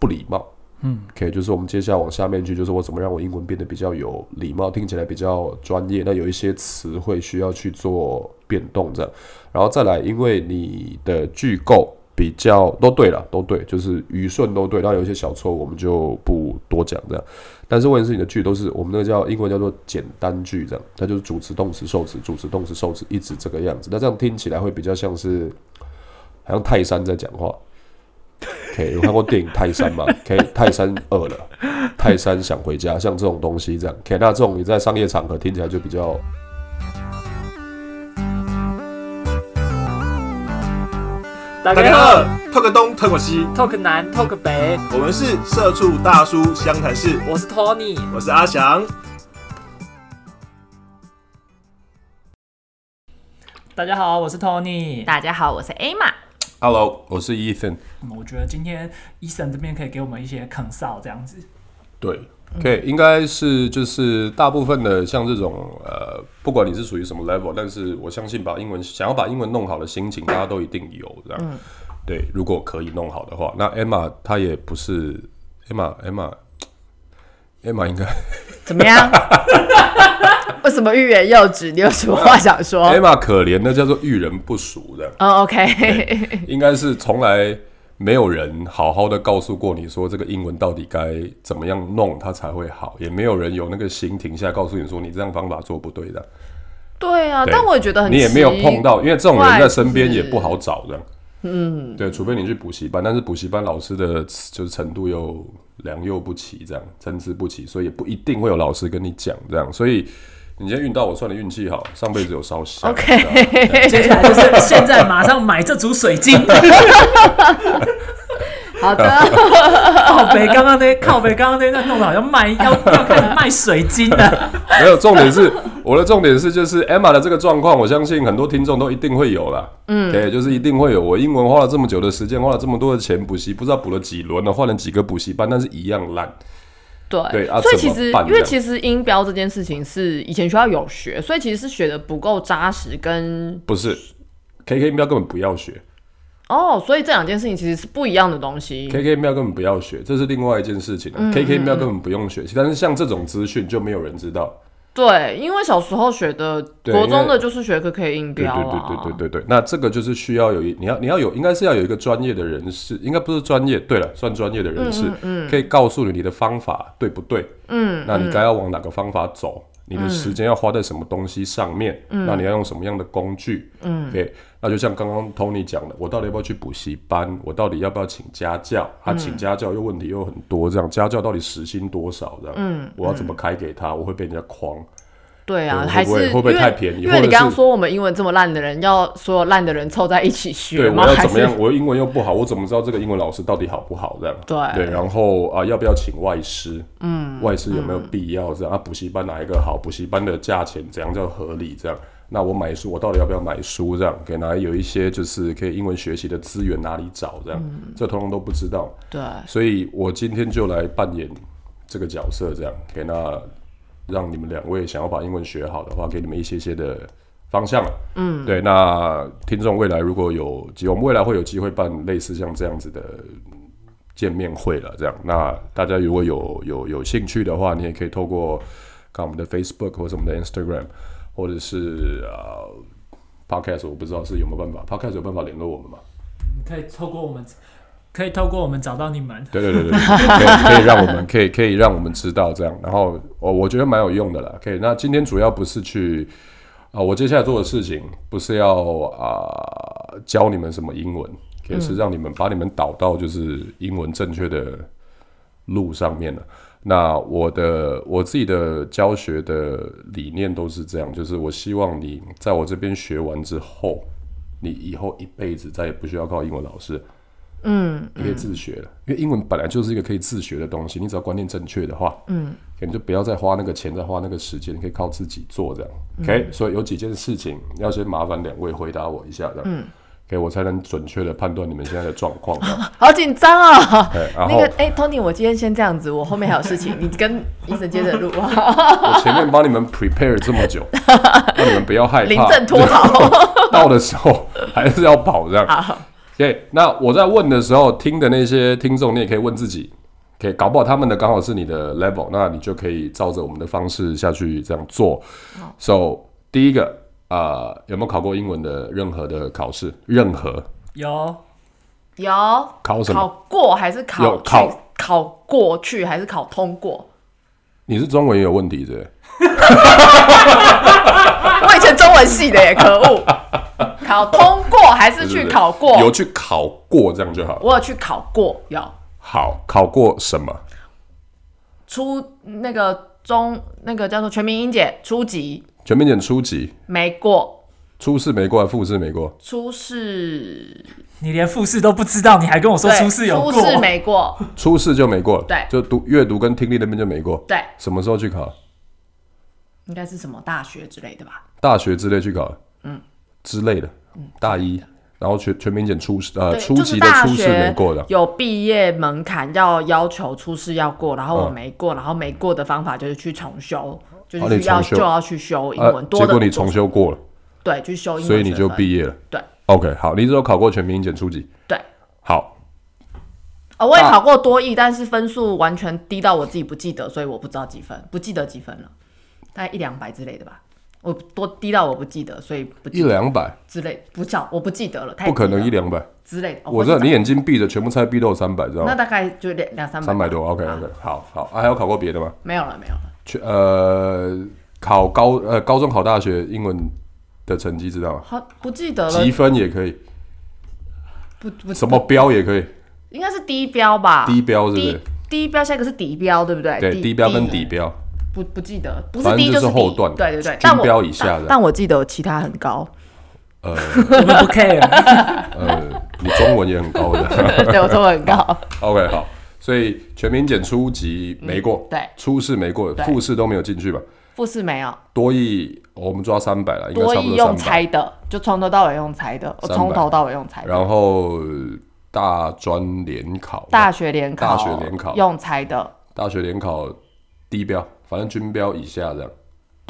不礼貌。嗯，OK，就是我们接下来往下面去，就是我怎么让我英文变得比较有礼貌，听起来比较专业。那有一些词汇需要去做变动，这样，然后再来，因为你的句构比较都对了，都对，就是语顺都对，然后有一些小错我们就不多讲这样。但是问题是你的句都是我们那个叫英文叫做简单句，这样，它就是主词、动词、受词、主词、动词、受词，一直这个样子。那这样听起来会比较像是，好像泰山在讲话。有看过电影《泰山》吗？OK，泰山饿了，泰山想回家，像这种东西这样。OK，那这种你在商业场合听起来就比较。大家好，Talk 东，Talk 西，Talk 南，Talk 北，我们是社畜大叔湘潭市。我是 Tony，我是阿翔。大家好，我是 Tony。大家好，我是 Emma。Hello，我是 Ethan。我觉得今天 Ethan 这边可以给我们一些 consult 这样子。对，OK，应该是就是大部分的像这种呃，不管你是属于什么 level，但是我相信把英文想要把英文弄好的心情，大家都一定有这样。对，如果可以弄好的话，那 Emma 她也不是 Emma，Emma，Emma 应该怎么样？为什么欲言又止？你有什么话想说？Emma 可怜那叫做遇人不淑的。哦，OK，应该是从来没有人好好的告诉过你说这个英文到底该怎么样弄它才会好，也没有人有那个心停下来告诉你说你这样方法做不对的。对啊，但我也觉得很你也没有碰到，因为这种人在身边也不好找的。嗯，对，除非你去补习班，但是补习班老师的就是程度又良莠不齐，这样参差不齐，所以也不一定会有老师跟你讲这样，所以。你今天运到我，算你运气好，上辈子有烧香。OK，接下来就是现在马上买这组水晶。好的，靠北刚刚那靠北刚刚那那弄的好像卖要要开始卖水晶的。没有，重点是我的重点是就是 Emma 的这个状况，我相信很多听众都一定会有啦。嗯，对，就是一定会有。我英文花了这么久的时间，花了这么多的钱补习，不知道补了几轮了，换了几个补习班，但是一样烂。对，所以其实因为其实音标这件事情是以前学校有学，所以其实是学的不够扎实，跟不是 K K 音标根本不要学哦，所以这两件事情其实是不一样的东西。K K 音标根本不要学，这是另外一件事情 K K 音标根本不用学习，但是像这种资讯就没有人知道。对，因为小时候学的国中的就是学科可以音标啊，对对对对对对。那这个就是需要有一你要你要有应该是要有一个专业的人士，应该不是专业，对了，算专业的人士，嗯可以告诉你你的方法对不对？嗯，那你该要往哪个方法走？你的时间要花在什么东西上面？那你要用什么样的工具？嗯，OK，那就像刚刚 Tony 讲的，我到底要不要去补习班？我到底要不要请家教？他请家教又问题又很多，这样家教到底时薪多少？这样，嗯，我要怎么开给他？我会被人家诓。对啊，还是会不会太便宜？因为你刚刚说我们英文这么烂的人，要所有烂的人凑在一起学对，我要怎么样？我英文又不好，我怎么知道这个英文老师到底好不好？这样对对，然后啊，要不要请外师？嗯，外师有没有必要？这样啊，补习班哪一个好？补习班的价钱怎样叫合理？这样，那我买书，我到底要不要买书？这样，给哪里有一些就是可以英文学习的资源哪里找？这样，这通通都不知道。对，所以我今天就来扮演这个角色，这样给那。让你们两位想要把英文学好的话，给你们一些些的方向嗯，对。那听众未来如果有机，我们未来会有机会办类似像这样子的见面会了。这样，那大家如果有有有兴趣的话，你也可以透过看我们的 Facebook 或者我们的 Instagram，或者是啊 Podcast，我不知道是有没有办法，Podcast 有办法联络我们吗？你可以透过我们。可以透过我们找到你们。对对对对，可以可以让我们可以可以让我们知道这样，然后我我觉得蛮有用的啦。可以，那今天主要不是去啊，我接下来做的事情不是要啊教你们什么英文，可以是让你们把你们导到就是英文正确的路上面了。那我的我自己的教学的理念都是这样，就是我希望你在我这边学完之后，你以后一辈子再也不需要靠英文老师。嗯，你可以自学了，因为英文本来就是一个可以自学的东西。你只要观念正确的话，嗯，可能就不要再花那个钱，再花那个时间，你可以靠自己做这样。OK，所以有几件事情要先麻烦两位回答我一下，这样，嗯，OK，我才能准确的判断你们现在的状况。好紧张啊！那个，哎，Tony，我今天先这样子，我后面还有事情，你跟医生接着录。我前面帮你们 prepare 这么久，让你们不要害怕，临阵脱逃，到的时候还是要跑这样。对，那我在问的时候，听的那些听众，你也可以问自己，可以搞不好他们的刚好是你的 level，那你就可以照着我们的方式下去这样做。So 第一个啊，有没有考过英文的任何的考试？任何有有考什么？考过还是考有考考过去还是考通过？你是中文也有问题是？我以前中文系的耶，可恶！考通过还是去考过？有去考过这样就好。我有去考过，有。好，考过什么？初那个中那个叫做全民英检初级。全民检初级没过。初试没过，复试没过。初试，你连复试都不知道，你还跟我说初试有过？初试没过，初试就没过。对，就读阅读跟听力那边就没过。对，什么时候去考？应该是什么大学之类的吧？大学之类去考，嗯，之类的，大一，然后全全民检初试，呃，初级的初试没过的，有毕业门槛要要求初试要过，然后我没过，然后没过的方法就是去重修，就是需要就要去修英文，结果你重修过了，对，去修英文，所以你就毕业了，对，OK，好，你只有考过全民英检初级，对，好，哦，我也考过多译，但是分数完全低到我自己不记得，所以我不知道几分，不记得几分了。大概一两百之类的吧，我多低到我不记得，所以不一两百之类不叫我不记得了，太不可能一两百之类的。我知道你眼睛闭着，全部猜 B 都有三百，知道吗？那大概就两两三百，三百多。OK OK，好好啊，还有考过别的吗？没有了，没有了。去呃，考高呃高中考大学英文的成绩知道吗？好，不记得了。积分也可以，不不什么标也可以，应该是低标吧？低标是不是？低标下一个是底标，对不对？对，低标跟底标。不不记得，不是低就是后段，对对对，但标以下的。但我记得其他很高。呃，我们不 care。呃，你中文也很高的。对，我中文很高。OK，好，所以全民检初级没过，对，初试没过，复试都没有进去吧？复试没有。多益我们抓三百了，多益用猜的，就从头到尾用猜的，我从头到尾用猜。然后大专联考，大学联考，大学联考用猜的，大学联考低标。反正均标以下这样，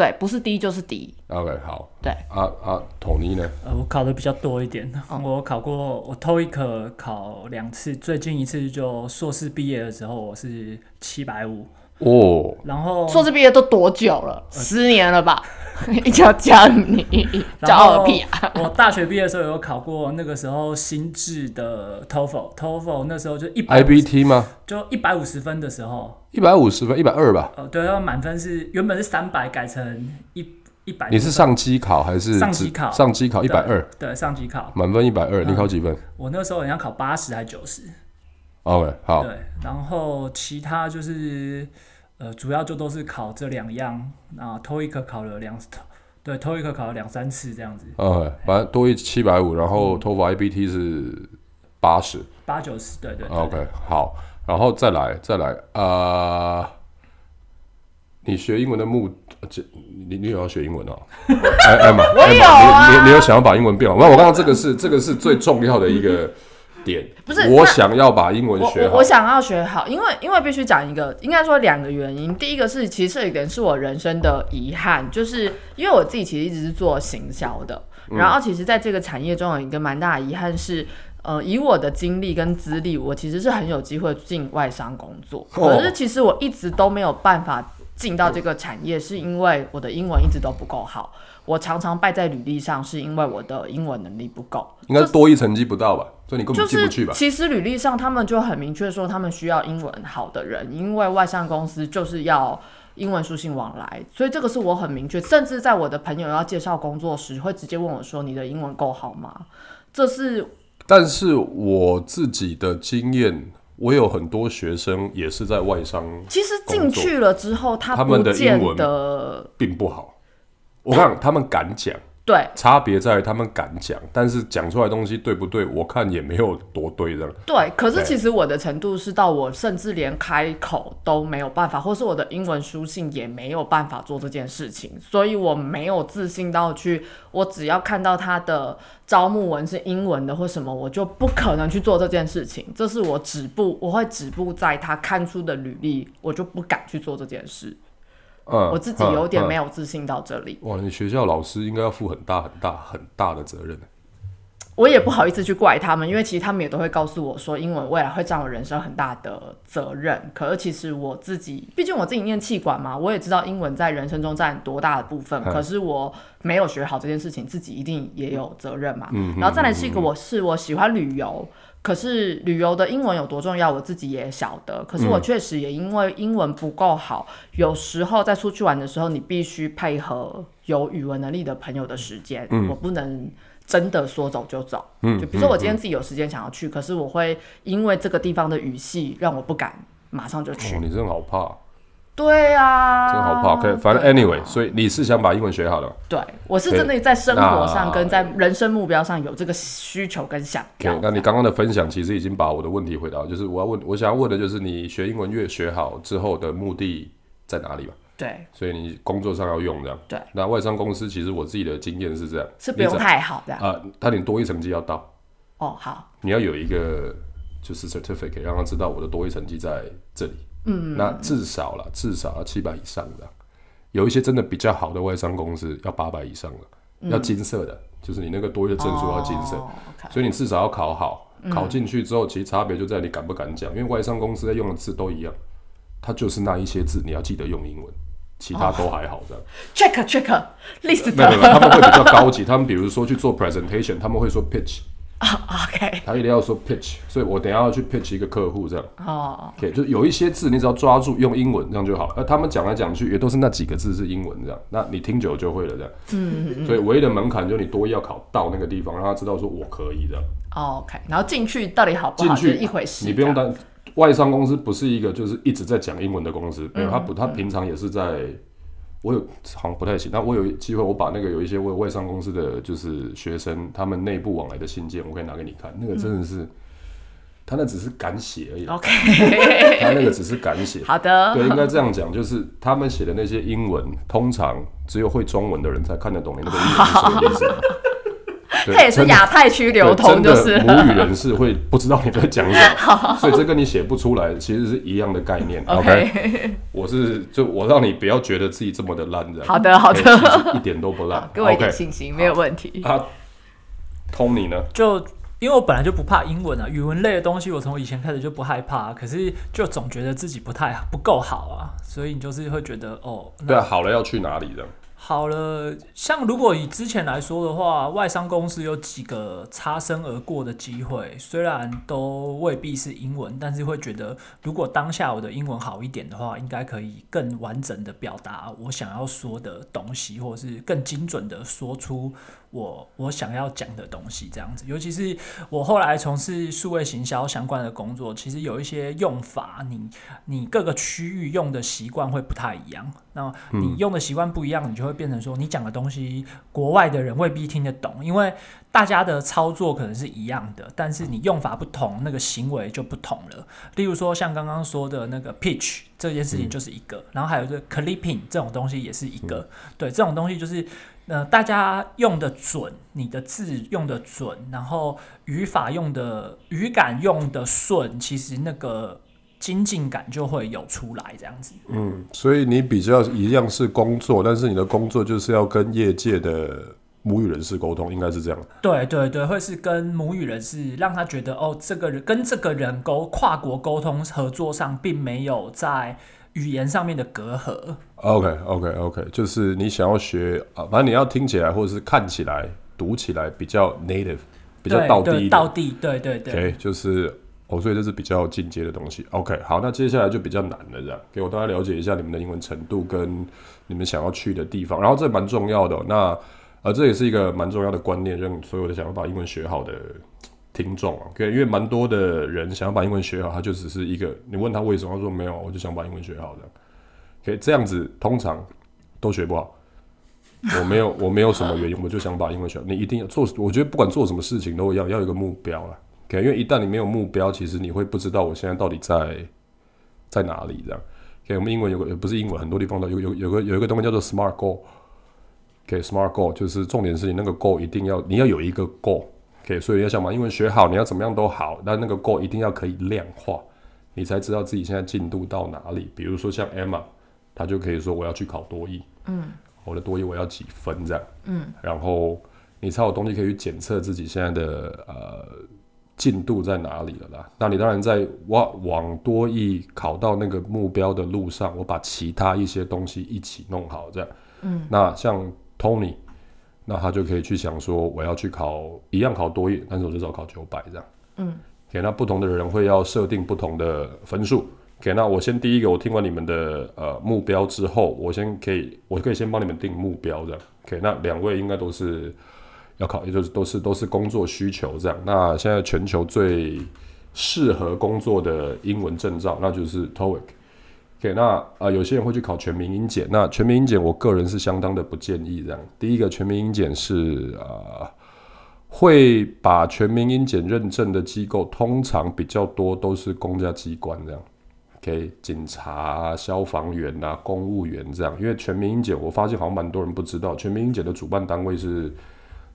对，不是低就是低。OK，好。对，啊啊，统一呢？呃，我考的比较多一点，我考过，我偷一科考两次，最近一次就硕士毕业的时候，我是七百五。哦，然后硕士毕业都多久了？十年了吧？一定要教你骄傲屁啊！我大学毕业的时候有考过，那个时候新制的 TOEFL，TOEFL 那时候就一百 IBT 吗？就一百五十分的时候，一百五十分，一百二吧？哦，对，要满分是原本是三百，改成一一百。你是上机考还是上机考？上机考一百二，对，上机考满分一百二，你考几分？我那时候好像考八十还九十。OK，好。对，然后其他就是。呃，主要就都是考这两样啊，托一科考了两，对，托一科考了两三次这样子。嗯，反正多一七百五，然后托福 IBT 是八十，八九十，对对。OK，好，然后再来再来啊，你学英文的目，这你你有要学英文哦？哎哎妈，我有啊，你你有想要把英文变好？那我刚刚这个是这个是最重要的一个。点不是我想要把英文学好，我想要学好，因为因为必须讲一个，应该说两个原因。第一个是，其实这一点是我人生的遗憾，就是因为我自己其实一直是做行销的，然后其实在这个产业中有一个蛮大的遗憾是，呃，以我的经历跟资历，我其实是很有机会进外商工作，可是其实我一直都没有办法进到这个产业，是因为我的英文一直都不够好。我常常败在履历上，是因为我的英文能力不够，应该多一成绩不到吧？所以你根本进不去吧？其实履历上他们就很明确说，他们需要英文好的人，因为外商公司就是要英文书信往来，所以这个是我很明确。甚至在我的朋友要介绍工作时，会直接问我说：“你的英文够好吗？”这是，但是我自己的经验，我有很多学生也是在外商，其实进去了之后，他们的英文并不好。我看他们敢讲，对，差别在于他们敢讲，但是讲出来的东西对不对？我看也没有多对的。对，可是其实我的程度是到我甚至连开口都没有办法，或是我的英文书信也没有办法做这件事情，所以我没有自信到去，我只要看到他的招募文是英文的或什么，我就不可能去做这件事情。这是我止步，我会止步在他看出的履历，我就不敢去做这件事。我自己有点没有自信到这里。哇，你学校老师应该要负很大很大很大的责任。我也不好意思去怪他们，因为其实他们也都会告诉我说，英文未来会占我人生很大的责任。可是其实我自己，毕竟我自己念气管嘛，我也知道英文在人生中占多大的部分。可是我没有学好这件事情，自己一定也有责任嘛。嗯然后再来是一个，我是我喜欢旅游。可是旅游的英文有多重要，我自己也晓得。可是我确实也因为英文不够好，有时候在出去玩的时候，你必须配合有语文能力的朋友的时间。我不能真的说走就走。嗯，就比如说我今天自己有时间想要去，可是我会因为这个地方的语系让我不敢马上就去。你真的好怕。对啊，这个好怕。可以，反正 anyway，所以你是想把英文学好了。对，我是真的在生活上跟在人生目标上有这个需求跟想。对，那你刚刚的分享其实已经把我的问题回答，就是我要问，我想要问的就是你学英文越学好之后的目的在哪里吧？对，所以你工作上要用这样。对，那外商公司其实我自己的经验是这样，是不用太好的啊，他连多一成绩要到。哦，好，你要有一个就是 certificate，让他知道我的多一成绩在这里。嗯，那至少了，至少要七百以上的，有一些真的比较好的外商公司要八百以上的，要金色的，就是你那个多一的证书要金色，所以你至少要考好，考进去之后，其实差别就在你敢不敢讲，因为外商公司在用的字都一样，它就是那一些字你要记得用英文，其他都还好这样。Check check list，没有没有，他们会比较高级，他们比如说去做 presentation，他们会说 pitch。OK，他一定要说 pitch，所以我等下要去 pitch 一个客户这样。哦，OK，就有一些字你只要抓住用英文这样就好。而他们讲来讲去也都是那几个字是英文这样，那你听久就会了这样。嗯所以唯一的门槛就是你多要考到那个地方，让他知道说我可以这样。OK，然后进去到底好不好？进去一回事。你不用担，外商公司不是一个就是一直在讲英文的公司，没有他不他平常也是在。我有好像不太行，那我有机会，我把那个有一些外外商公司的就是学生他们内部往来的信件，我可以拿给你看。那个真的是，他那只是敢写而已。OK，他那个只是敢写。好的，对，应该这样讲，就是他们写的那些英文，通常只有会中文的人才看得懂你那个英文是什么意思。它也是亚太区流通，就是母语人士会不知道你在讲什么，所以这跟你写不出来其实是一样的概念。OK，我是就我让你不要觉得自己这么的烂的。好的，好的，一点都不烂，给我一点信心，没有问题。啊，Tony 呢？就因为我本来就不怕英文啊，语文类的东西我从以前开始就不害怕，可是就总觉得自己不太不够好啊，所以你就是会觉得哦，对啊，好了要去哪里的？好了，像如果以之前来说的话，外商公司有几个擦身而过的机会，虽然都未必是英文，但是会觉得如果当下我的英文好一点的话，应该可以更完整的表达我想要说的东西，或者是更精准的说出。我我想要讲的东西这样子，尤其是我后来从事数位行销相关的工作，其实有一些用法，你你各个区域用的习惯会不太一样。那你用的习惯不一样，你就会变成说，你讲的东西国外的人未必听得懂，因为大家的操作可能是一样的，但是你用法不同，那个行为就不同了。例如说，像刚刚说的那个 pitch 这件事情就是一个，然后还有这个 clipping 这种东西也是一个。对，这种东西就是。呃，大家用的准，你的字用的准，然后语法用的语感用的顺，其实那个精进感就会有出来，这样子。嗯，所以你比较一样是工作，但是你的工作就是要跟业界的母语人士沟通，应该是这样。对对对，会是跟母语人士，让他觉得哦，这个人跟这个人沟跨国沟通合作上，并没有在。语言上面的隔阂。OK OK OK，就是你想要学啊，反正你要听起来或者是看起来、读起来比较 native，比较到地。道地，对对对。OK，就是哦，所以这是比较进阶的东西。OK，好，那接下来就比较难了，这样给我大家了解一下你们的英文程度跟你们想要去的地方。然后这蛮重要的，那呃，这也是一个蛮重要的观念，让所有的想要把英文学好的。听众啊，因为蛮多的人想要把英文学好，他就只是一个，你问他为什么，他说没有，我就想把英文学好的。可以这样子，通常都学不好。我没有，我没有什么原因，我就想把英文学好。你一定要做，我觉得不管做什么事情都要，要有个目标啊。OK，因为一旦你没有目标，其实你会不知道我现在到底在在哪里这样。OK，我们英文有个不是英文，很多地方都有有有个有一个东西叫做 SMART Goal。OK，SMART Goal 就是重点是你那个 Goal 一定要你要有一个 Goal。OK，所以要想把英文学好，你要怎么样都好，但那个 goal 一定要可以量化，你才知道自己现在进度到哪里。比如说像 Emma，她就可以说我要去考多译，嗯，我的多译我要几分这样，嗯，然后你才有东西可以去检测自己现在的呃进度在哪里了啦。那你当然在往往多益考到那个目标的路上，我把其他一些东西一起弄好，这样。嗯。那像 Tony，那他就可以去想说，我要去考一样考多一，但是我至少考九百这样。嗯。，OK，那不同的人会要设定不同的分数。OK，那我先第一个，我听完你们的呃目标之后，我先可以，我可以先帮你们定目标这样。OK，那两位应该都是要考，也就是都是都是工作需求这样。那现在全球最适合工作的英文证照，那就是 TOEIC。OK，那啊有些人会去考全民英检，那全民英检我个人是相当的不建议这样。第一个全民英检是啊会把全民英检认证的机构，通常比较多都是公家机关这样。给警察、消防员啊、公务员这样，因为全民英检，我发现好像蛮多人不知道，全民英检的主办单位是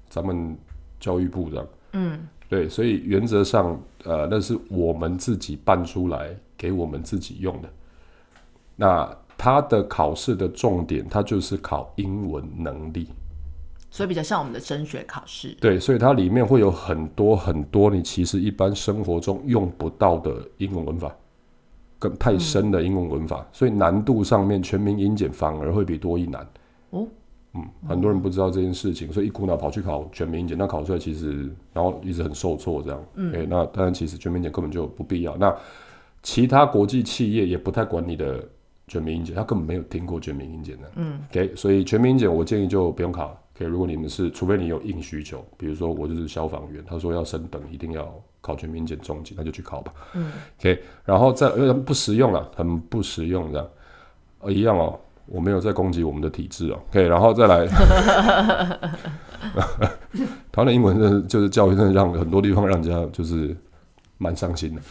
咱们教育部这样。嗯，对，所以原则上，呃，那是我们自己办出来给我们自己用的。那它的考试的重点，它就是考英文能力，所以比较像我们的升学考试。对，所以它里面会有很多很多你其实一般生活中用不到的英文文法。更太深的英文文法，所以难度上面全民英检反而会比多一难。哦，嗯，很多人不知道这件事情，所以一股脑跑去考全民英检，那考出来其实然后一直很受挫这样。嗯，哎，那当然其实全民英检根本就不必要。那其他国际企业也不太管你的全民英检，他根本没有听过全民英检的。嗯，OK，所以全民英检我建议就不用考。OK，如果你们是除非你有硬需求，比如说我就是消防员，他说要升等一定要。考全民检中级，那就去考吧。嗯，OK，然后再因为不实用了，很不实用这样，呃，一样哦，我没有在攻击我们的体制哦。OK，然后再来 台湾的英文真的就是教育，真的让很多地方让人家就是蛮伤心的。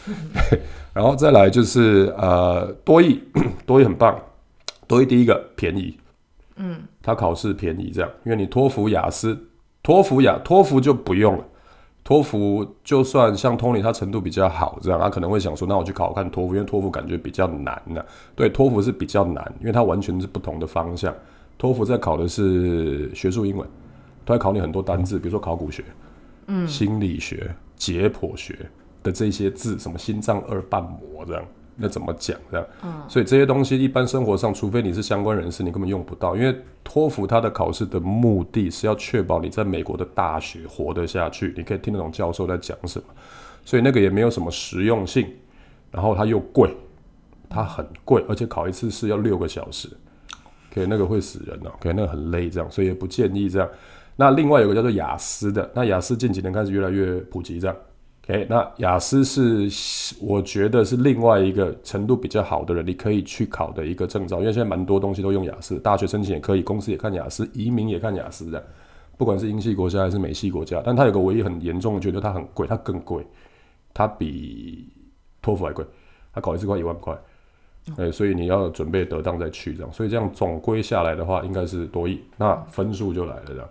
然后再来就是呃，多益，多益很棒，多益第一个便宜，嗯，他考试便宜这样，因为你托福、雅思、托福雅、托福就不用了。托福就算像 Tony 他程度比较好，这样他可能会想说，那我去考看托福，因为托福感觉比较难呢。对，托福是比较难，因为它完全是不同的方向。托福在考的是学术英文，它会考你很多单字，比如说考古学、嗯，心理学、解剖学的这些字，什么心脏二瓣膜这样。那怎么讲这样？嗯，所以这些东西一般生活上，除非你是相关人士，你根本用不到。因为托福它的考试的目的是要确保你在美国的大学活得下去，你可以听得懂教授在讲什么。所以那个也没有什么实用性，然后它又贵，它很贵，而且考一次试要六个小时，可以那个会死人哦，可以那个很累这样，所以也不建议这样。那另外有个叫做雅思的，那雅思近几年开始越来越普及这样。OK，那雅思是我觉得是另外一个程度比较好的人，你可以去考的一个证照，因为现在蛮多东西都用雅思，大学申请也可以，公司也看雅思，移民也看雅思的，不管是英系国家还是美系国家。但它有个唯一很严重的，觉得它很贵，它更贵，它比托福还贵，它考一次快一万块，哎，所以你要准备得当再去这样，所以这样总归下来的话，应该是多亿，那分数就来了这样。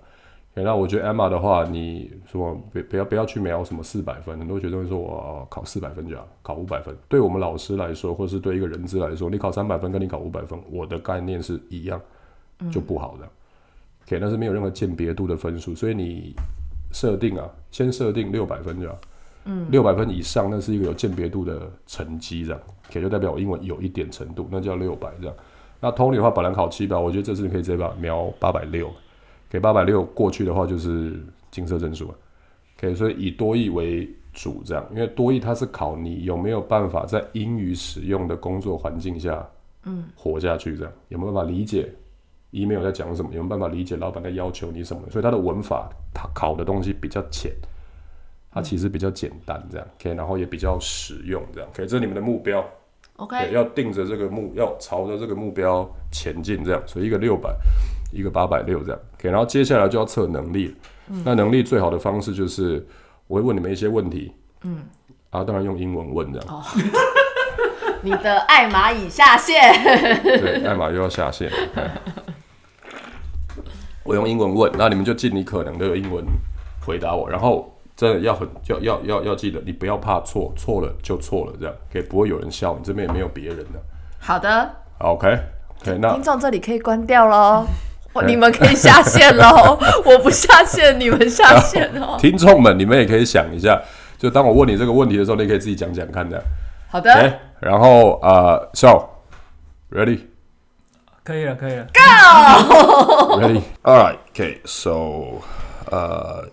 那我觉得 Emma 的话，你说不不要不要去瞄什么四百分，很多学生会说我考四百分就好，考五百分。对我们老师来说，或是对一个人资来说，你考三百分跟你考五百分，我的概念是一样，就不好的。OK，那是没有任何鉴别度的分数，所以你设定啊，先设定六百分就好。嗯，六百分以上，那是一个有鉴别度的成绩，这样，OK 就代表我英文有一点程度，那叫六百这样。那 Tony 的话，本来考七百，我觉得这次你可以直接把瞄八百六。给八百六过去的话，就是金色证书了。可以，所以以多义为主，这样，因为多义它是考你有没有办法在英语使用的工作环境下，嗯，活下去，这样有没有办法理解 email 在讲什么，有没有办法理解老板在要求你什么？所以它的文法，它考的东西比较浅，它其实比较简单，这样，OK，然后也比较实用，这样，OK，这是你们的目标，OK，要定着这个目，要朝着这个目标前进，这样，所以一个六百。一个八百六这样，OK，然后接下来就要测能力。那能力最好的方式就是我会问你们一些问题，嗯，啊，当然用英文问这样。你的爱马已下线。对，爱马又要下线。我用英文问，那你们就尽你可能的用英文回答我，然后真的要很要要要要记得，你不要怕错，错了就错了，这样可以不会有人笑，你这边也没有别人的。好的。，OK。那。听众这里可以关掉喽。哦你们可以下线喽，我不下线，你们下线哦。听众们，你们也可以想一下，就当我问你这个问题的时候，你可以自己讲讲看的。好的然后呃，So ready 可以了，可以了。Go! ready All right. Okay. So, 呃。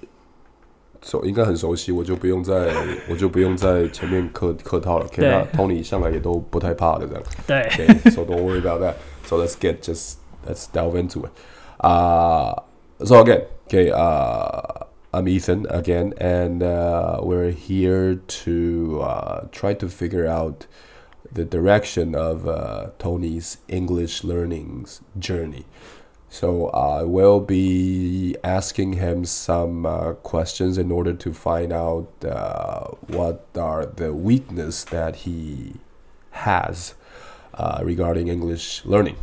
so 应该很熟悉，我就不用在，我就不用在前面客客套了。对那 Tony 向来也都不太怕的这样。对 Okay, so don't worry about that. So let's get just let's delve into it. Uh, so again, okay, uh, I'm Ethan again, and uh, we're here to uh, try to figure out the direction of uh, Tony's English learning's journey. So I will be asking him some uh, questions in order to find out uh, what are the weakness that he has uh, regarding English learning.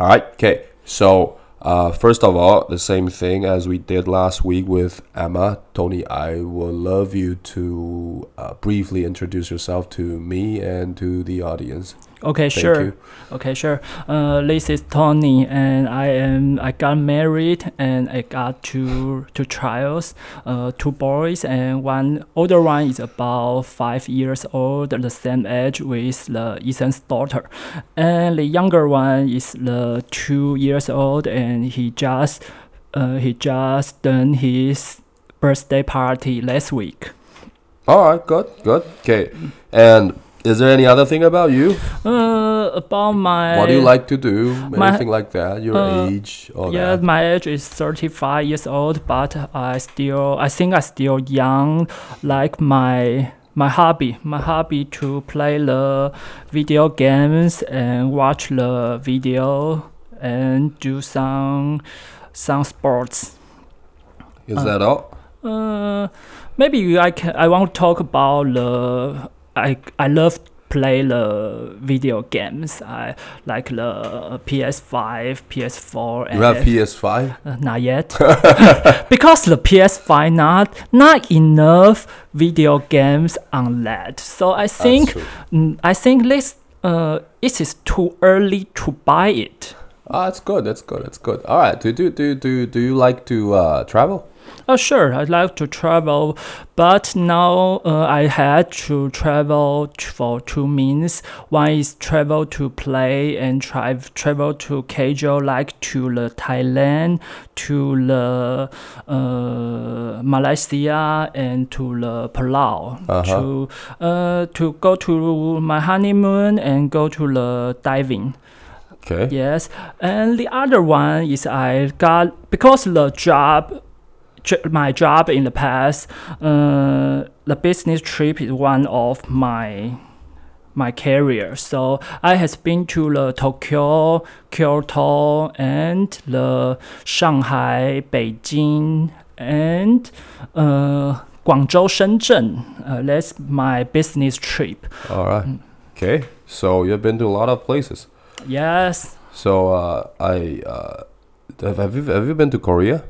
All right. Okay. So uh, first of all, the same thing as we did last week with Emma, Tony. I would love you to uh, briefly introduce yourself to me and to the audience. Okay, Thank sure. you. Okay, sure. Uh, this is Tony, and I am. I got married, and I got two two trials. Uh, two boys, and one older one is about five years old, the same age with the Ethan's daughter, and the younger one is the two years old, and he just uh, he just done his birthday party last week. All right. Good. Good. Okay. And is there any other thing about you? Uh, about my what do you like to do? my- Anything like that? Your uh, age? All Yeah, that? my age is 35 years old, but I still, I think I still young. Like my my hobby, my hobby to play the video games and watch the video and do some some sports. Is that all? Uh, maybe I can. I want to talk about the. I I love play the video games. I like the PS5, PS4, and You have PS5? uh, not yet, because the PS5 not not enough video games on that. So I think mm, I think this uh it is too early to buy it. Ah, that's good. That's good. That's good. All right. Do do do do do you like to uh, travel? Oh sure, I'd like to travel, but now uh, I had to travel t- for two means. One is travel to play and try travel to casual, like to the Thailand, to the uh, Malaysia, and to the Palau. Uh-huh. To uh, to go to my honeymoon and go to the diving. Okay. Yes, and the other one is I got because the job, my job in the past, uh, the business trip is one of my my career. So I has been to the Tokyo, Kyoto, and the Shanghai, Beijing, and uh, Guangzhou, Shenzhen. Uh, that's my business trip. All right. Okay. So you've been to a lot of places. Yes, So uh, I uh, have, have you have you been to Korea?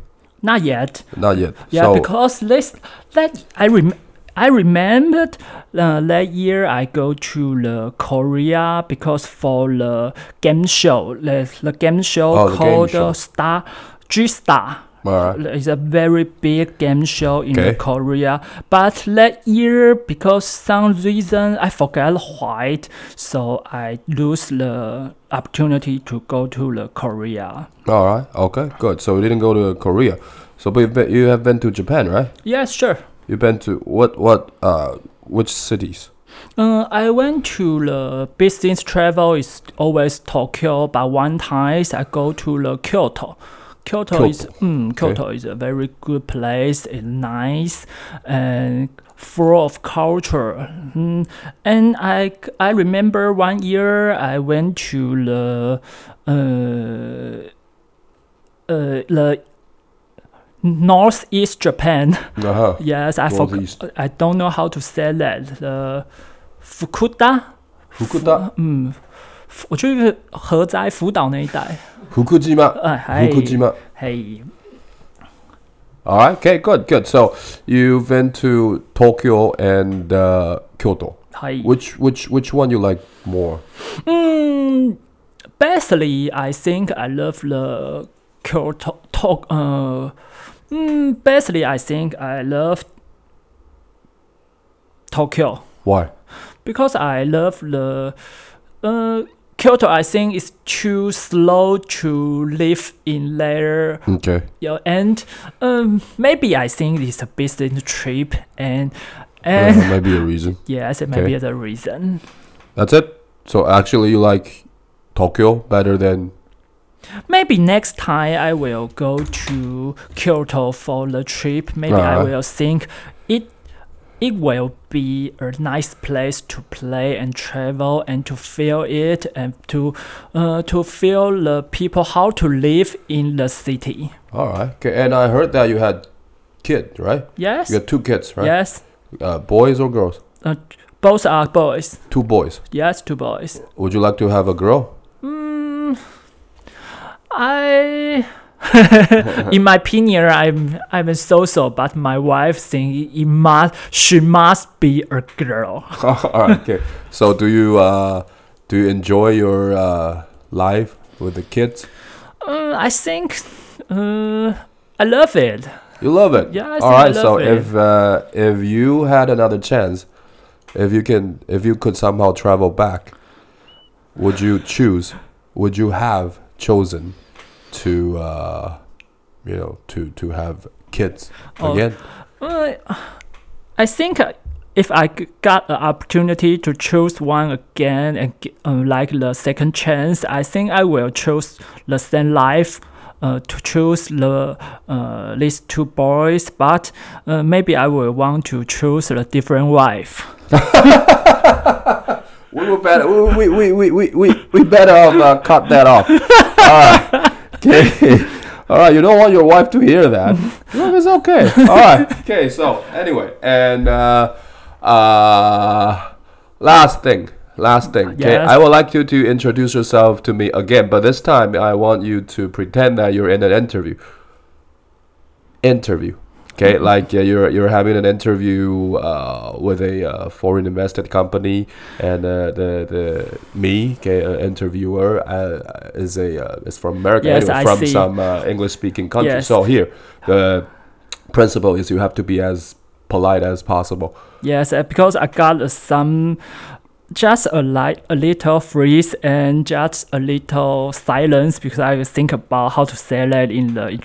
Not yet. Not yet. Yeah, so because this that I rem- I remembered uh, that year I go to the Korea because for the game show, the, the game show Oh, the game called show. Star G Star. Right. It's a very big game show in Okay. Korea. But that year, because some reason I forgot why, so I lose the opportunity to go to the Korea. All right. Okay. Good. So you didn't go to Korea. So but you've been, you have been to Japan, right? Yes, sure. You've been to what what uh which cities? Uh, I went to the business travel is always Tokyo, but one time I go to the Kyoto. Kyoto, is mm, Kyoto is a very good place. It's nice and full of culture. Mm, and I I remember one year I went to the uh, uh, the northeast Japan. Uh huh. Yes, I forgot. I don't know how to say that. The Fukuda，Fukuda, 嗯，福我去河灾福岛那一带。 Fukujima, 哎，嗨， Fukujima. 嘿， All right. Okay. Good. Good. So you've been to Tokyo and uh, Kyoto. 嗨。 Which which which one you like more? Mm, basically, I think I love the Kyoto. Talk. Uh, mm, basically, I think I love Tokyo Why? because I love the uh, Kyoto. I think is too slow to live in there. Okay. Yeah, and um, maybe I think it's a business trip, and Uh, and maybe a reason. yes, it maybe okay. the reason. That's it. So actually, you like Tokyo better than Maybe next time I will go to Kyoto for the trip. Maybe I will think it will be a nice place to play and travel and to feel it and to uh, to feel the people how to live in the city. All right. Okay. And I heard that you had kid, right? Yes. You got two kids, right? Yes. Uh, boys or girls? Uh, both are boys. Two boys. Yes, two boys. Would you like to have a girl? Mm, I, in my opinion, I'm I'm so so, but my wife think it must she must be a girl. All right. Okay. So do you uh, do you enjoy your uh, life with the kids? Uh, I think uh, I love it. You love it. Yeah, I All right. So it. if uh, if you had another chance, if you can, if you could somehow travel back, would you choose? Would you have chosen to, uh, you know, to to have kids Oh. again? Uh, I think uh, if I got the opportunity to choose one again and g- uh, like the second chance, I think I will choose the same life. Uh, to choose the uh, these two boys, but uh, maybe I will want to choose a different wife. We were better. We we we we we, we better have uh, cut that off. Okay. All right. You don't want your wife to hear that. No, it's okay. All right. Okay. So anyway, and uh, uh, last thing. Last thing. Okay. Yes. I would like you to introduce yourself to me again, but this time I want you to pretend that you're in an interview. Interview. Okay, like uh, you're you're having an interview uh, with a uh, foreign invested company, and uh, the the me, okay, uh, interviewer uh, is a uh, is from America, Yes, anyway, from see. some uh, English speaking country. Yes. So here, the principle is you have to be as polite as possible. Yes, uh, because I got uh, some, just a light, a little freeze and just a little silence because I will think about how to say that in the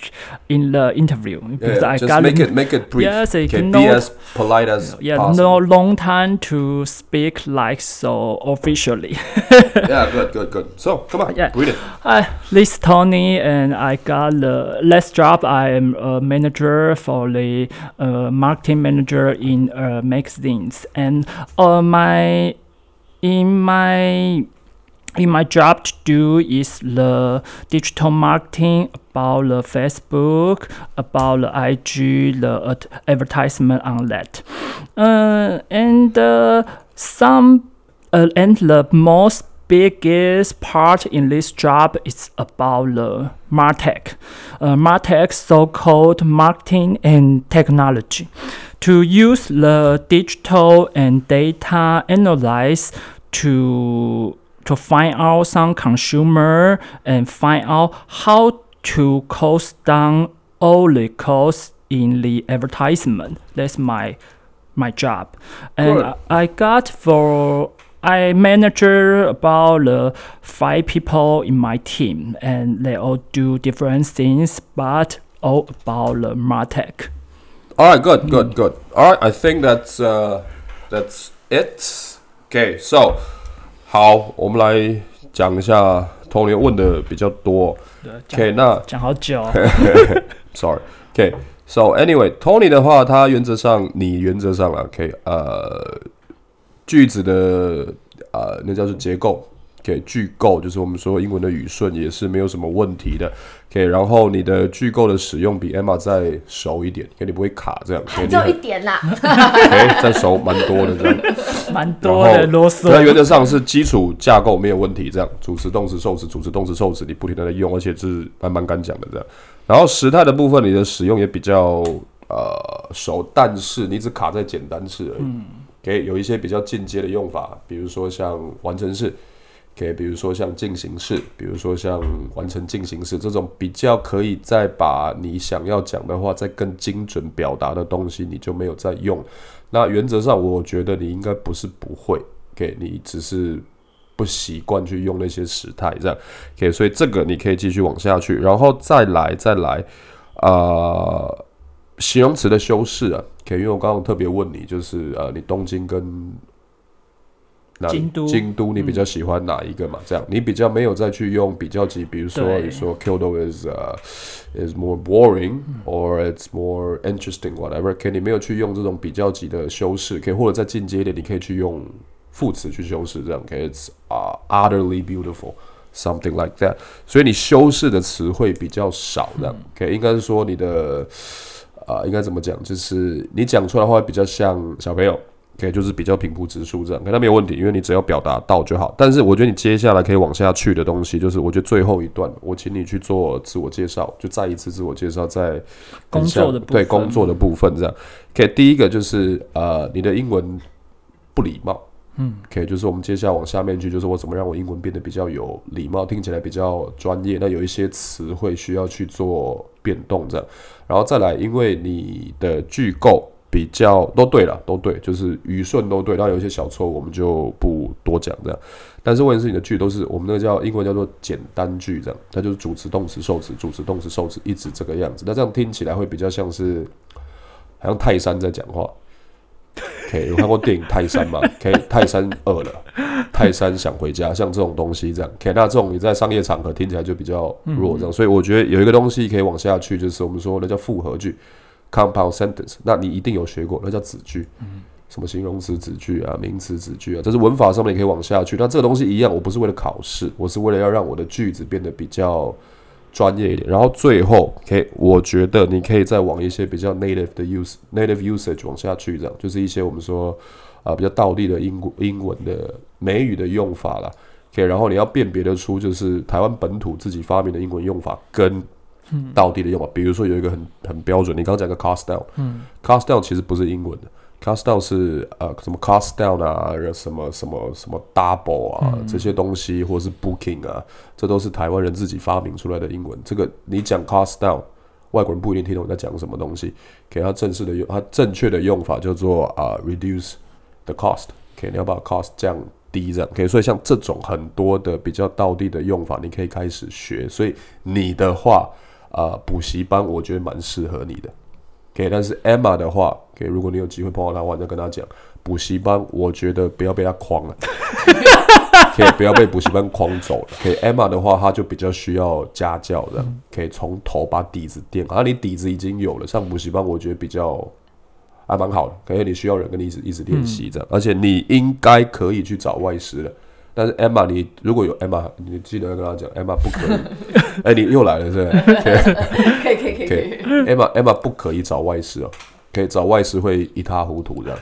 in the interview. Because I just make it make it brief. Yes, you okay, can be as polite as yeah possible. no long time to speak like so officially. yeah, good, good, good. So come on, Yeah. read it. Hi, this is Tony, and I got the last job. I am a manager for the uh, marketing manager in uh, magazines, and uh, my in my in my job to do is the digital marketing about the Facebook, about the IG, the ad- advertisement on that, uh, and uh, some uh, and the most biggest part in this job is about the martech. Uh, martech so-called marketing and technology to use the digital and data analyze to to find out some consumer and find out how to cost down all the costs in the advertisement that's my my job and Good. I, got for I manage about uh, five people in my team, and they all do different things, but all about the martech. All right, good, good, good. All right, I think that's uh, that's it. Okay, so 好，我们来讲一下 Tony 问的比较多。对，OK，那讲好久，Sorry. OK. So anyway, Tony 的话，他原则上，你原则上啊，OK，呃，句子的呃，那叫做结构，OK，句构就是我们说英文的语顺也是没有什么问题的，OK，然后你的句构的使用比 Emma 再熟一点，OK，你不会卡这样有一你点啦。OK 再熟蛮多的这样。蛮多的啰嗦那原嗦。则上是基础架构没有问题，这样主词、动词、受词、主词、动词、受词，你不停的在用，而且是蛮蛮敢讲的这样。然后时态的部分，你的使用也比较呃熟，但是你只卡在简单式而已。OK，有一些比较进阶的用法，比如说像完成式给比如说像进行式，比如说像完成进行式这种比较可以再把你想要讲的话再更精准表达的东西，你就没有再用。那原则上，我觉得你应该不是不会，给你只是不习惯去用那些时态这样。OK，所以这个你可以继续往下去，然后再来再来，呃，形容词的修饰啊。OK，因为我刚刚特别问你，就是呃，你东京跟京都。京都你比较喜欢哪一个嘛？这样你比较没有再去用比较级，比如说你说 Kyoto is 呃、is more boring or it's more interesting whatever，可以你没有去用这种比较级的修饰，可以或者再进阶一点，你可以去用副词去修饰，这样可以 it's 啊、utterly beautiful。Something like that，所以你修饰的词汇比较少，这样，OK，应该是说你的，啊、应该怎么讲？就是你讲出来的话会比较像小朋友，OK，就是比较平铺直述这样，可那没有问题，因为你只要表达到就好。但是我觉得你接下来可以往下去的东西，就是我觉得最后一段，我请你去做自我介绍，就再一次自我介绍，在工作的部分对工作的部分这样。OK，第一个就是呃，你的英文不礼貌。嗯，OK，就是我们接下来往下面去，就是我怎么让我英文变得比较有礼貌，听起来比较专业。那有一些词汇需要去做变动，这样，然后再来，因为你的句构比较都对了，都对，就是语顺都对，然后有一些小错误我们就不多讲这样。但是问题是你的句都是我们那个叫英文叫做简单句，这样，它就是主词、动词、受词、主词、动词、受词，一直这个样子。那这样听起来会比较像是，好像泰山在讲话。OK，有看过电影《泰山》吗？OK，泰山饿了，泰山想回家，像这种东西这样。OK，那这种你在商业场合听起来就比较弱，这样。所以我觉得有一个东西可以往下去，就是我们说那叫复合句 （compound sentence）。那你一定有学过，那叫子句。什么形容词子句啊，名词子句啊，这是文法上面你可以往下去。那这个东西一样，我不是为了考试，我是为了要让我的句子变得比较专业一点。然后最后，OK，我觉得你可以再往一些比较 native 的 use native usage 往下去，这样就是一些我们说啊、比较道地的英国英文的美语的用法啦。OK，然后你要辨别得出就是台湾本土自己发明的英文用法跟道地的用法。比如说有一个很很标准，你刚刚讲个 cost down，嗯，cost down 其实不是英文的。cost down 是呃什么 cost down 啊，什么什么什么 double 啊、这些东西，或是 booking 啊，这都是台湾人自己发明出来的英文。这个你讲 cost down，外国人不一定听懂你在讲什么东西。给它正式的用，它正确的用法叫做啊、reduce the cost。OK，你要把 cost 降低这样。OK，所以像这种很多的比较道地的用法，你可以开始学。所以你的话，啊、补习班我觉得蛮适合你的。OK，但是 Emma 的话，OK，如果你有机会碰到她的话，你就跟她讲，补习班我觉得不要被她诓了，OK，不要被补习班诓走了。OK，Emma 的话，她就比较需要家教的，可以从头把底子垫好。那你底子已经有了，上补习班我觉得比较还蛮好的，可以你需要人跟你一直一直练习这样，而且你应该可以去找外师的。但是 Emma，你如果有 Emma，你记得要跟他讲，Emma 不可以。哎、你又来了是不是？可以可以可以可以。OK，Emma Emma 不可以找外事哦，可以找外事会一塌糊涂这样。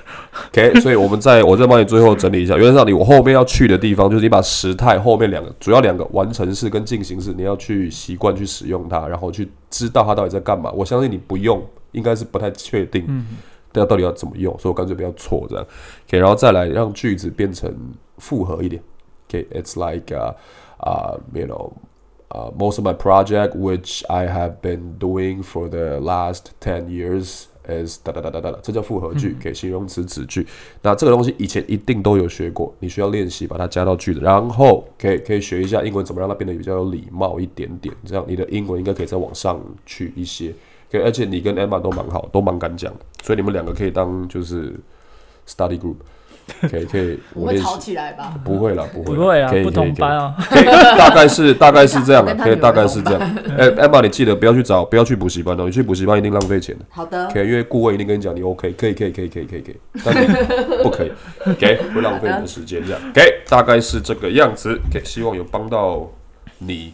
OK，所以我们再 我再帮你最后整理一下，原则上你我后面要去的地方就是你把时态后面两个主要两个完成式跟进行式，你要去习惯去使用它，然后去知道它到底在干嘛。我相信你不用应该是不太确定，但到底要怎么用，所以我干脆不要错这样。OK，然后再来让句子变成复合一点。OK，it's、like uh, uh, you know. Uh, most of my project, which I have been doing for the last ten years, is 哒哒哒哒哒哒，这叫复合句，给形容词子句。那这个东西以前一定都有学过，你需要练习把它加到句子，然后可以可以学一下英文怎么让它变得比较有礼貌一点点，这样你的英文应该可以再往上去一些。可以而且你跟 Emma 都蛮好，都蛮敢讲，所以你们两个可以当就是 study group，可以可以我会吵我练习。起来吧？不会啦，不会啦，不会啊可以，不同班。啊。可以可以可以大概是 大概是这样的，可以大概是这样。哎，Emma，你记得不要去找，不要去补习班哦，你去补习班一定浪费钱的。好的，可以，因为顾问一定跟你讲你 OK，可以可以可以可以可以可以，但你 不可以，OK，会浪费你的时间这样。OK，大概是这个样子。OK，希望有帮到你。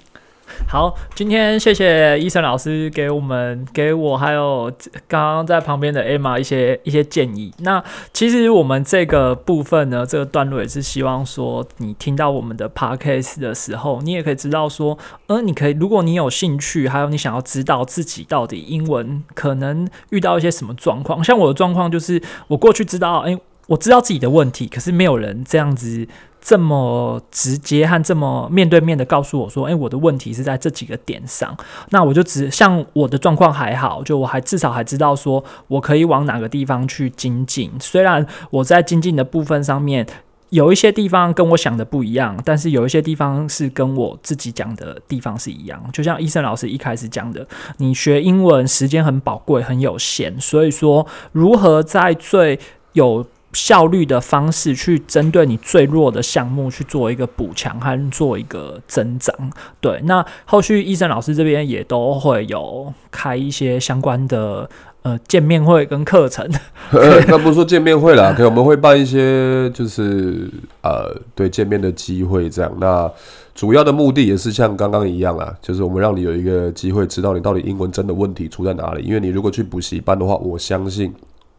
好，今天谢谢医生老师给我们、给我还有刚刚在旁边的 Emma 一些一些建议。那其实我们这个部分呢，这个段落也是希望说，你听到我们的 podcast 的时候，你也可以知道说，呃，你可以，如果你有兴趣，还有你想要知道自己到底英文可能遇到一些什么状况，像我的状况就是，我过去知道，哎、我知道自己的问题，可是没有人这样子这么直接和这么面对面的告诉我说，诶，我的问题是在这几个点上。那我就只像我的状况还好，就我还至少还知道说我可以往哪个地方去精进。虽然我在精进的部分上面。有一些地方跟我想的不一样，但是有一些地方是跟我自己讲的地方是一样。就像医生老师一开始讲的，你学英文时间很宝贵、很有限，所以说如何在最有效率的方式去针对你最弱的项目去做一个补强和做一个增长。对，那后续医生老师这边也都会有开一些相关的。呃，见面会跟课程，那不是说见面会啦，可我们会办一些，就是呃，对见面的机会这样。那主要的目的也是像刚刚一样啊，就是我们让你有一个机会知道你到底英文真的问题出在哪里。因为你如果去补习班的话，我相信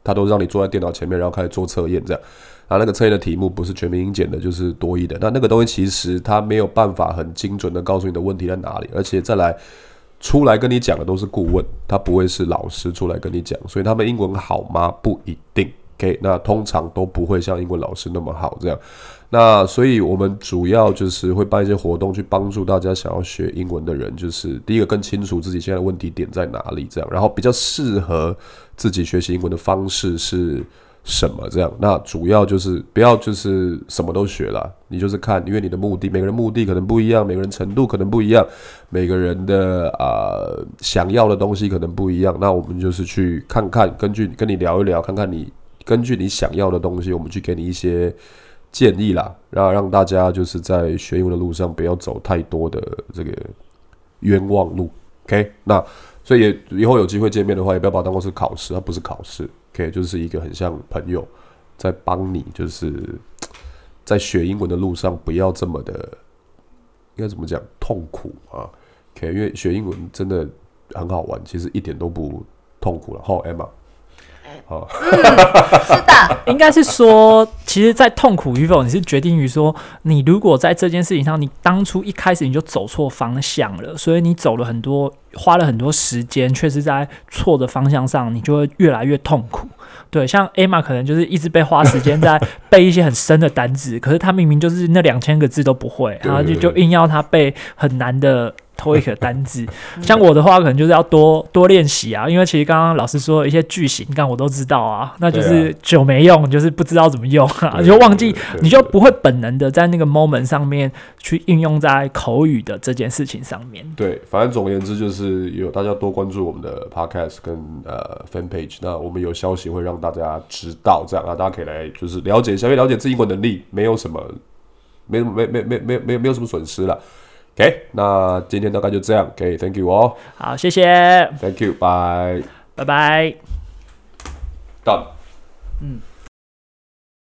他都让你坐在电脑前面，然后开始做测验这样。啊，那个测验的题目不是全民英检的，就是多义的。那那个东西其实他没有办法很精准的告诉你的问题在哪里，而且再来。出来跟你讲的都是顾问，他不会是老师出来跟你讲，所以他们英文好吗？不一定。OK，那通常都不会像英文老师那么好这样。那所以我们主要就是会办一些活动，去帮助大家想要学英文的人，就是第一个更清楚自己现在的问题点在哪里，这样，然后比较适合自己学习英文的方式是。什么这样？那主要就是不要就是什么都学了，你就是看，因为你的目的，每个人目的可能不一样，每个人程度可能不一样，每个人的啊想要的东西可能不一样。那我们就是去看看，根据跟你聊一聊，看看你根据你想要的东西，我们去给你一些建议啦，然后让大家就是在学英文的路上不要走太多的这个冤枉路。OK，那所以也以后有机会见面的话，也不要把它当做是考试，它不是考试。OK，就是一个很像朋友在帮你，就是 在学英文的路上不要这么的，应该怎么讲痛苦啊？OK，因为学英文真的很好玩，其实一点都不痛苦了。好，Emma。哦，是的，应该是说，其实，在痛苦与否，你是决定于说，你如果在这件事情上，你当初一开始你就走错方向了，所以你走了很多，花了很多时间，却是在错的方向上，你就会越来越痛苦。对，像 Emma 可能就是一直被花时间在背一些很深的单词，可是他明明就是那两千个字都不会，然后就就硬要他背很难的。偷一个单字，像我的话，可能就是要多多练习啊。因为其实刚刚老师说一些句型，但我都知道啊，那就是久没用，就是不知道怎么用啊，就忘记，你就不会本能的在那个 moment 上面去应用在口语的这件事情上面。对，反正总而言之就是有大家多关注我们的 podcast 跟呃 fan page，那我们有消息会让大家知道，这样啊，大家可以来就是了解一下，因为了解自己英文能力没有什么，没没没没没没没有什么损失了。OK，那今天大概就这样。OK，Thank you 哦。好，谢谢。Thank you，Bye。拜拜。Done。嗯。